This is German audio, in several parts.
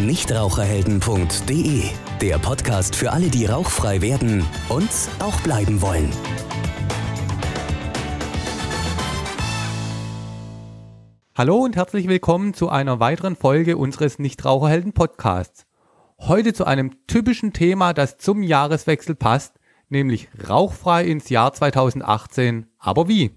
Nichtraucherhelden.de, der Podcast für alle, die rauchfrei werden und auch bleiben wollen. Hallo und herzlich willkommen zu einer weiteren Folge unseres Nichtraucherhelden Podcasts. Heute zu einem typischen Thema, das zum Jahreswechsel passt, nämlich rauchfrei ins Jahr 2018. Aber wie?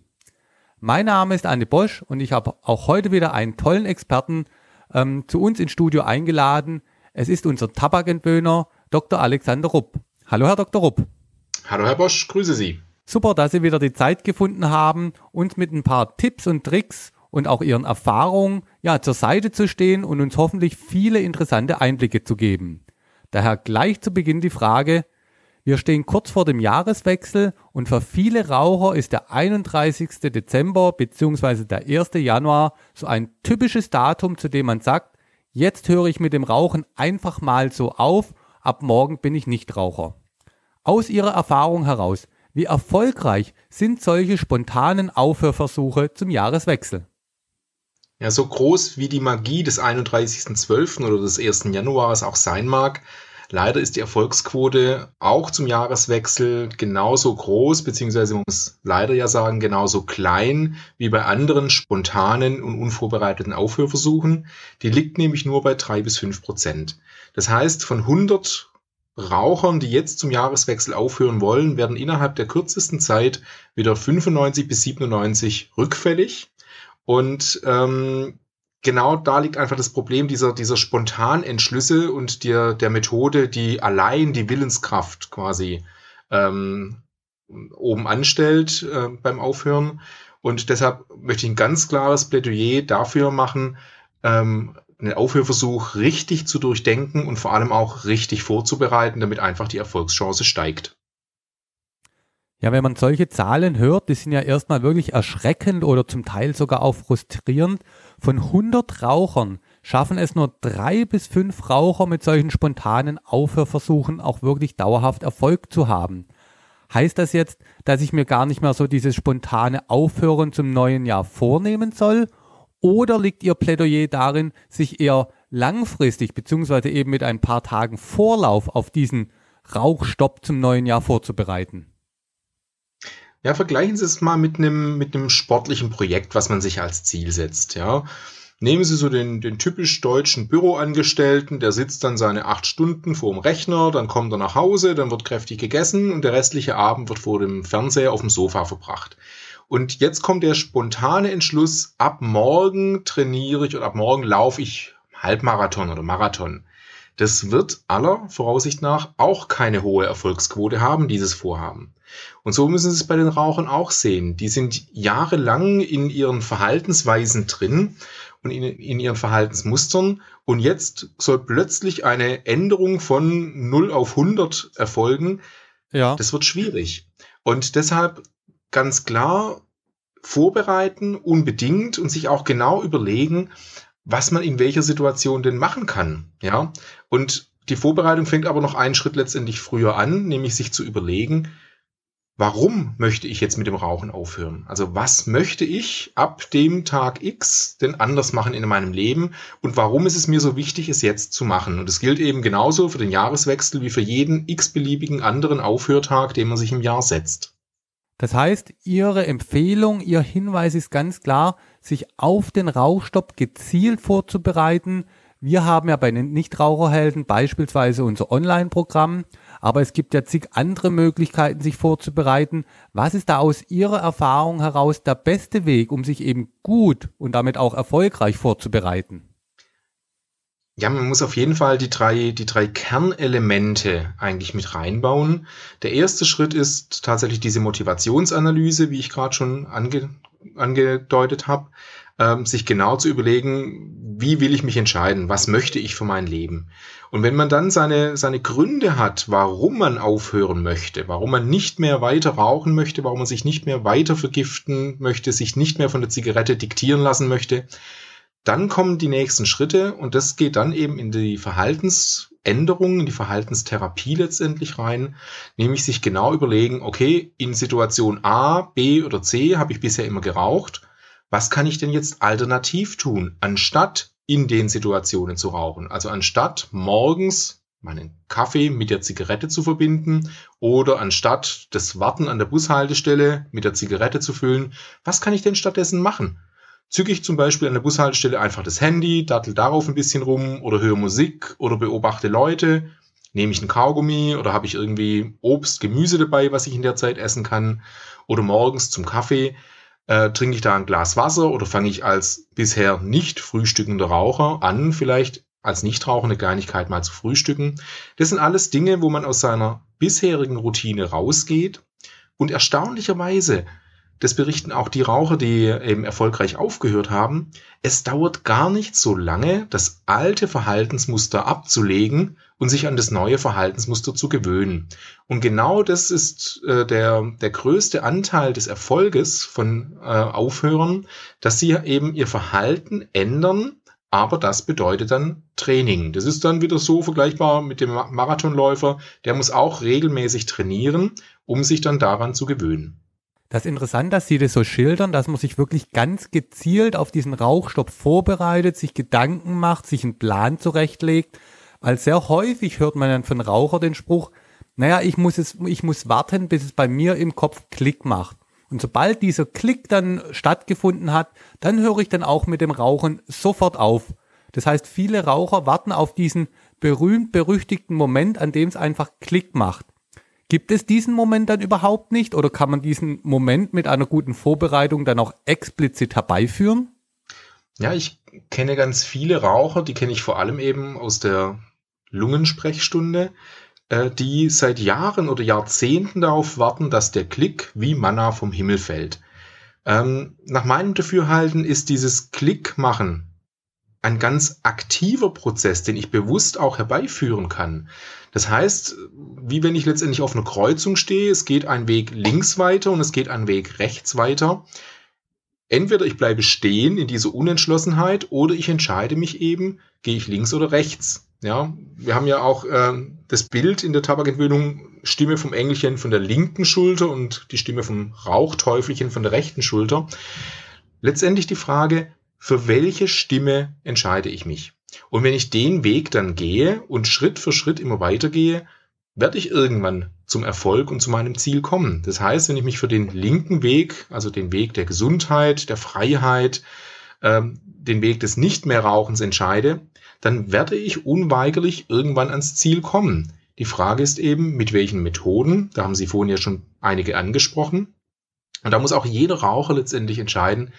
Mein Name ist Anne Bosch und ich habe auch heute wieder einen tollen Experten ähm, zu uns ins Studio eingeladen. Es ist unser Tabakentwöhner Dr. Alexander Rupp. Hallo, Herr Dr. Rupp. Hallo, Herr Bosch, grüße Sie. Super, dass Sie wieder die Zeit gefunden haben, uns mit ein paar Tipps und Tricks und auch Ihren Erfahrungen ja, zur Seite zu stehen und uns hoffentlich viele interessante Einblicke zu geben. Daher gleich zu Beginn die Frage, wir stehen kurz vor dem Jahreswechsel und für viele Raucher ist der 31. Dezember bzw. der 1. Januar so ein typisches Datum, zu dem man sagt, jetzt höre ich mit dem Rauchen einfach mal so auf, ab morgen bin ich nicht Raucher. Aus Ihrer Erfahrung heraus, wie erfolgreich sind solche spontanen Aufhörversuche zum Jahreswechsel? Ja, so groß wie die Magie des 31.12. oder des 1. Januars auch sein mag, Leider ist die Erfolgsquote auch zum Jahreswechsel genauso groß, beziehungsweise man muss leider ja sagen, genauso klein wie bei anderen spontanen und unvorbereiteten Aufhörversuchen. Die liegt nämlich nur bei drei bis fünf Prozent. Das heißt, von 100 Rauchern, die jetzt zum Jahreswechsel aufhören wollen, werden innerhalb der kürzesten Zeit wieder 95 bis 97 rückfällig. Und ähm, genau da liegt einfach das Problem dieser, dieser Spontanentschlüsse und der, der Methode, die allein die Willenskraft quasi ähm, oben anstellt äh, beim Aufhören. Und deshalb möchte ich ein ganz klares Plädoyer dafür machen, ähm, einen Aufhörversuch richtig zu durchdenken und vor allem auch richtig vorzubereiten, damit einfach die Erfolgschance steigt. Ja, wenn man solche Zahlen hört, die sind ja erstmal wirklich erschreckend oder zum Teil sogar auch frustrierend. Von 100 Rauchern schaffen es nur drei bis fünf Raucher mit solchen spontanen Aufhörversuchen auch wirklich dauerhaft Erfolg zu haben. Heißt das jetzt, dass ich mir gar nicht mehr so dieses spontane Aufhören zum neuen Jahr vornehmen soll? Oder liegt Ihr Plädoyer darin, sich eher langfristig beziehungsweise eben mit ein paar Tagen Vorlauf auf diesen Rauchstopp zum neuen Jahr vorzubereiten? Ja, vergleichen Sie es mal mit einem, mit einem sportlichen Projekt, was man sich als Ziel setzt, ja. Nehmen Sie so den, den typisch deutschen Büroangestellten, der sitzt dann seine acht Stunden vor dem Rechner, dann kommt er nach Hause, dann wird kräftig gegessen und der restliche Abend wird vor dem Fernseher auf dem Sofa verbracht. Und jetzt kommt der spontane Entschluss, ab morgen trainiere ich oder ab morgen laufe ich Halbmarathon oder Marathon. Das wird aller Voraussicht nach auch keine hohe Erfolgsquote haben, dieses Vorhaben. Und so müssen Sie es bei den Rauchern auch sehen. Die sind jahrelang in ihren Verhaltensweisen drin und in, in, ihren Verhaltensmustern. Und jetzt soll plötzlich eine Änderung von 0 auf 100 erfolgen. Ja. Das wird schwierig. Und deshalb ganz klar vorbereiten, unbedingt und sich auch genau überlegen, was man in welcher Situation denn machen kann. Ja. Und die Vorbereitung fängt aber noch einen Schritt letztendlich früher an, nämlich sich zu überlegen, warum möchte ich jetzt mit dem Rauchen aufhören? Also was möchte ich ab dem Tag X denn anders machen in meinem Leben und warum ist es mir so wichtig, es jetzt zu machen? Und es gilt eben genauso für den Jahreswechsel wie für jeden x-beliebigen anderen Aufhörtag, den man sich im Jahr setzt. Das heißt, Ihre Empfehlung, Ihr Hinweis ist ganz klar, sich auf den Rauchstopp gezielt vorzubereiten. Wir haben ja bei den Nichtraucherhelden beispielsweise unser Online-Programm, aber es gibt ja zig andere Möglichkeiten, sich vorzubereiten. Was ist da aus Ihrer Erfahrung heraus der beste Weg, um sich eben gut und damit auch erfolgreich vorzubereiten? Ja, man muss auf jeden Fall die drei, die drei Kernelemente eigentlich mit reinbauen. Der erste Schritt ist tatsächlich diese Motivationsanalyse, wie ich gerade schon ange, angedeutet habe ähm, sich genau zu überlegen, wie will ich mich entscheiden, was möchte ich für mein Leben. Und wenn man dann seine, seine Gründe hat, warum man aufhören möchte, warum man nicht mehr weiter rauchen möchte, warum man sich nicht mehr weiter vergiften möchte, sich nicht mehr von der Zigarette diktieren lassen möchte, dann kommen die nächsten Schritte und das geht dann eben in die Verhaltensänderungen, in die Verhaltenstherapie letztendlich rein, nämlich sich genau überlegen, okay, in Situation A, B oder C habe ich bisher immer geraucht was kann ich denn jetzt alternativ tun, anstatt in den Situationen zu rauchen. Also anstatt morgens meinen Kaffee mit der Zigarette zu verbinden oder anstatt das Warten an der Bushaltestelle mit der Zigarette zu füllen, was kann ich denn stattdessen machen? Zücke ich zum Beispiel an der Bushaltestelle einfach das Handy, dattel darauf ein bisschen rum oder höre Musik oder beobachte Leute Nehme ich ein Kaugummi oder habe ich irgendwie Obst, Gemüse dabei, was ich in der Zeit essen kann? Oder morgens zum Kaffee äh, trinke ich da ein Glas Wasser oder fange ich als bisher nicht frühstückender Raucher an, vielleicht als Nichtraucher Kleinigkeit mal zu frühstücken. Das sind alles Dinge, wo man aus seiner bisherigen Routine rausgeht und erstaunlicherweise das berichten auch die Raucher, die eben erfolgreich aufgehört haben, es dauert gar nicht so lange, das alte Verhaltensmuster abzulegen und sich an das neue Verhaltensmuster zu gewöhnen. Und genau das ist äh, der, der größte Anteil des Erfolges von äh, Aufhörern, dass sie eben ihr Verhalten ändern, aber das bedeutet dann Training. Das ist dann wieder so vergleichbar mit dem Marathonläufer, der muss auch regelmäßig trainieren, um sich dann daran zu gewöhnen. Das ist interessant, dass Sie das so schildern, dass man sich wirklich ganz gezielt auf diesen Rauchstopp vorbereitet, sich Gedanken macht, sich einen Plan zurechtlegt, weil sehr häufig hört man dann von Raucher den Spruch, naja, ich muss es, ich muss warten, bis es bei mir im Kopf Klick macht. Und sobald dieser Klick dann stattgefunden hat, dann höre ich dann auch mit dem Rauchen sofort auf. Das heißt, viele Raucher warten auf diesen berühmt berüchtigten Moment, an dem es einfach Klick macht. Gibt es diesen Moment dann überhaupt nicht oder kann man diesen Moment mit einer guten Vorbereitung dann auch explizit herbeiführen? Ja, ich kenne ganz viele Raucher, die kenne ich vor allem eben aus der Lungensprechstunde, äh, die seit Jahren oder Jahrzehnten darauf warten, dass der Klick wie Manna vom Himmel fällt. Ähm, nach meinem Dafürhalten ist dieses Klick machen ein ganz aktiver Prozess, den ich bewusst auch herbeiführen kann. Das heißt, wie wenn ich letztendlich auf einer Kreuzung stehe, es geht ein Weg links weiter und es geht ein Weg rechts weiter. Entweder ich bleibe stehen in dieser Unentschlossenheit oder ich entscheide mich eben, gehe ich links oder rechts. Ja, wir haben ja auch äh, das Bild in der Tabakentwöhnung, Stimme vom Engelchen von der linken Schulter und die Stimme vom Rauchteufelchen von der rechten Schulter. Letztendlich die Frage, für welche Stimme entscheide ich mich? Und wenn ich den Weg dann gehe und Schritt für Schritt immer weitergehe, werde ich irgendwann zum Erfolg und zu meinem Ziel kommen. Das heißt, wenn ich mich für den linken Weg, also den Weg der Gesundheit, der Freiheit, ähm, den Weg des Nicht mehr Rauchens entscheide, dann werde ich unweigerlich irgendwann ans Ziel kommen. Die Frage ist eben, mit welchen Methoden, da haben Sie vorhin ja schon einige angesprochen. Und da muss auch jeder Raucher letztendlich entscheiden,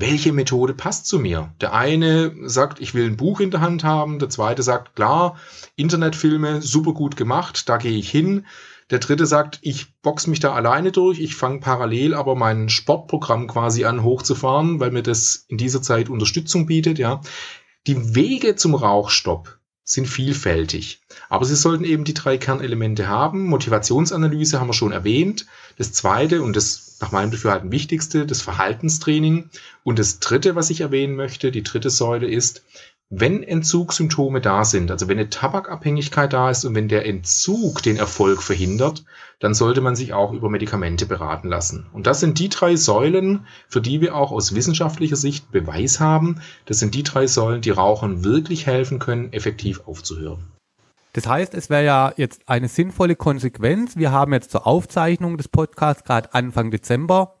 welche Methode passt zu mir? Der eine sagt, ich will ein Buch in der Hand haben, der zweite sagt, klar, Internetfilme, super gut gemacht, da gehe ich hin. Der dritte sagt, ich box mich da alleine durch, ich fange parallel aber mein Sportprogramm quasi an hochzufahren, weil mir das in dieser Zeit Unterstützung bietet, ja. Die Wege zum Rauchstopp sind vielfältig. Aber sie sollten eben die drei Kernelemente haben. Motivationsanalyse haben wir schon erwähnt. Das zweite und das nach meinem Dafürhalten wichtigste, das Verhaltenstraining. Und das dritte, was ich erwähnen möchte, die dritte Säule ist, wenn Entzugssymptome da sind, also wenn eine Tabakabhängigkeit da ist und wenn der Entzug den Erfolg verhindert, dann sollte man sich auch über Medikamente beraten lassen. Und das sind die drei Säulen, für die wir auch aus wissenschaftlicher Sicht Beweis haben. Das sind die drei Säulen, die Rauchern wirklich helfen können, effektiv aufzuhören. Das heißt, es wäre ja jetzt eine sinnvolle Konsequenz. Wir haben jetzt zur Aufzeichnung des Podcasts gerade Anfang Dezember.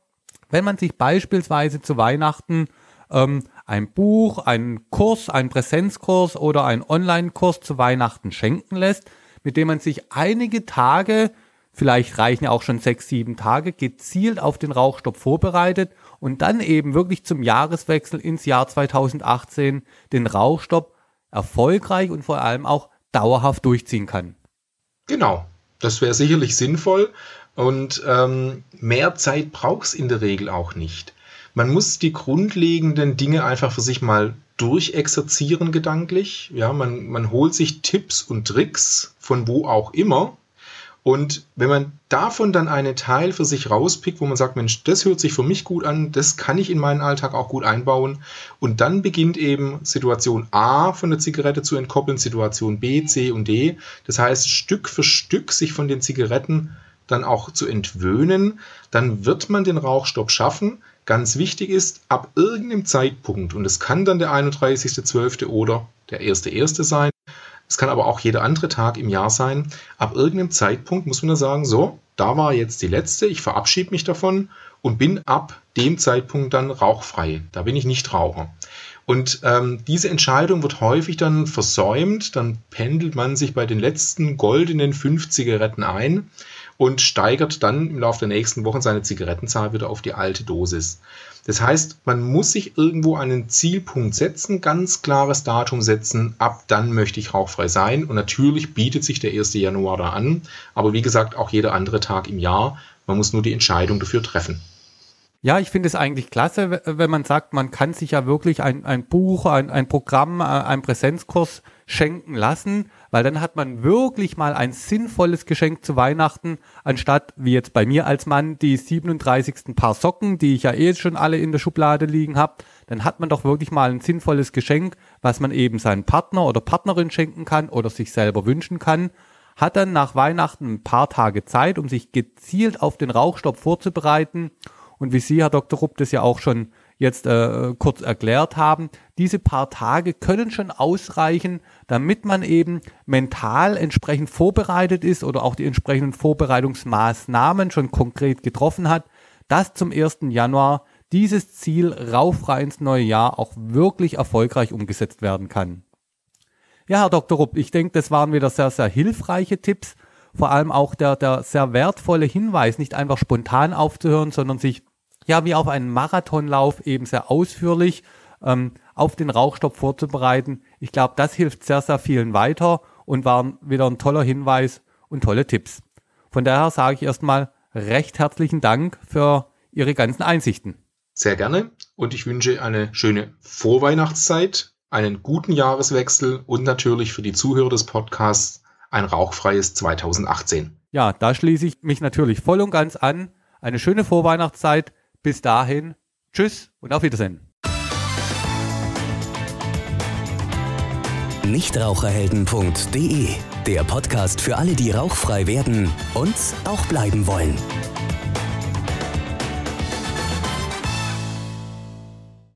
Wenn man sich beispielsweise zu Weihnachten ähm, ein Buch, einen Kurs, einen Präsenzkurs oder einen Online-Kurs zu Weihnachten schenken lässt, mit dem man sich einige Tage, vielleicht reichen ja auch schon sechs, sieben Tage, gezielt auf den Rauchstopp vorbereitet und dann eben wirklich zum Jahreswechsel ins Jahr 2018 den Rauchstopp erfolgreich und vor allem auch dauerhaft durchziehen kann. Genau, das wäre sicherlich sinnvoll und ähm, mehr Zeit braucht es in der Regel auch nicht. Man muss die grundlegenden Dinge einfach für sich mal durchexerzieren gedanklich. Ja, man, man holt sich Tipps und Tricks von wo auch immer und wenn man davon dann einen Teil für sich rauspickt, wo man sagt, Mensch, das hört sich für mich gut an, das kann ich in meinen Alltag auch gut einbauen. Und dann beginnt eben Situation A von der Zigarette zu entkoppeln, Situation B, C und D. Das heißt, Stück für Stück sich von den Zigaretten dann auch zu entwöhnen. Dann wird man den Rauchstopp schaffen, Ganz wichtig ist, ab irgendeinem Zeitpunkt, und es kann dann der 31.12. oder der 1.1. sein, es kann aber auch jeder andere Tag im Jahr sein, ab irgendeinem Zeitpunkt muss man dann sagen, so, da war jetzt die letzte, ich verabschiede mich davon und bin ab dem Zeitpunkt dann rauchfrei. Da bin ich nicht Raucher. Und ähm, diese Entscheidung wird häufig dann versäumt. Dann pendelt man sich bei den letzten goldenen fünf Zigaretten ein und steigert dann im Laufe der nächsten Wochen seine Zigarettenzahl wieder auf die alte Dosis. Das heißt, man muss sich irgendwo einen Zielpunkt setzen, ganz klares Datum setzen, ab dann möchte ich rauchfrei sein. Und natürlich bietet sich der 1. Januar da an, aber wie gesagt, auch jeder andere Tag im Jahr. Man muss nur die Entscheidung dafür treffen. Ja, ich finde es eigentlich klasse, wenn man sagt, man kann sich ja wirklich ein, ein Buch, ein, ein Programm, äh, ein Präsenzkurs schenken lassen, weil dann hat man wirklich mal ein sinnvolles Geschenk zu Weihnachten, anstatt wie jetzt bei mir als Mann die 37. Paar Socken, die ich ja eh schon alle in der Schublade liegen habe, dann hat man doch wirklich mal ein sinnvolles Geschenk, was man eben seinen Partner oder Partnerin schenken kann oder sich selber wünschen kann, hat dann nach Weihnachten ein paar Tage Zeit, um sich gezielt auf den Rauchstopp vorzubereiten und wie Sie, Herr Dr. Rupp, das ja auch schon jetzt äh, kurz erklärt haben, diese paar Tage können schon ausreichen, damit man eben mental entsprechend vorbereitet ist oder auch die entsprechenden Vorbereitungsmaßnahmen schon konkret getroffen hat, dass zum 1. Januar dieses Ziel rauffrei ins neue Jahr auch wirklich erfolgreich umgesetzt werden kann. Ja, Herr Dr. Rupp, ich denke, das waren wieder sehr, sehr hilfreiche Tipps. Vor allem auch der, der sehr wertvolle Hinweis, nicht einfach spontan aufzuhören, sondern sich ja wie auf einen Marathonlauf eben sehr ausführlich ähm, auf den Rauchstopp vorzubereiten. Ich glaube, das hilft sehr, sehr vielen weiter und war wieder ein toller Hinweis und tolle Tipps. Von daher sage ich erstmal recht herzlichen Dank für Ihre ganzen Einsichten. Sehr gerne und ich wünsche eine schöne Vorweihnachtszeit, einen guten Jahreswechsel und natürlich für die Zuhörer des Podcasts ein rauchfreies 2018. Ja, da schließe ich mich natürlich voll und ganz an. Eine schöne Vorweihnachtszeit. Bis dahin, tschüss und auf Wiedersehen. Nichtraucherhelden.de Der Podcast für alle, die rauchfrei werden und auch bleiben wollen.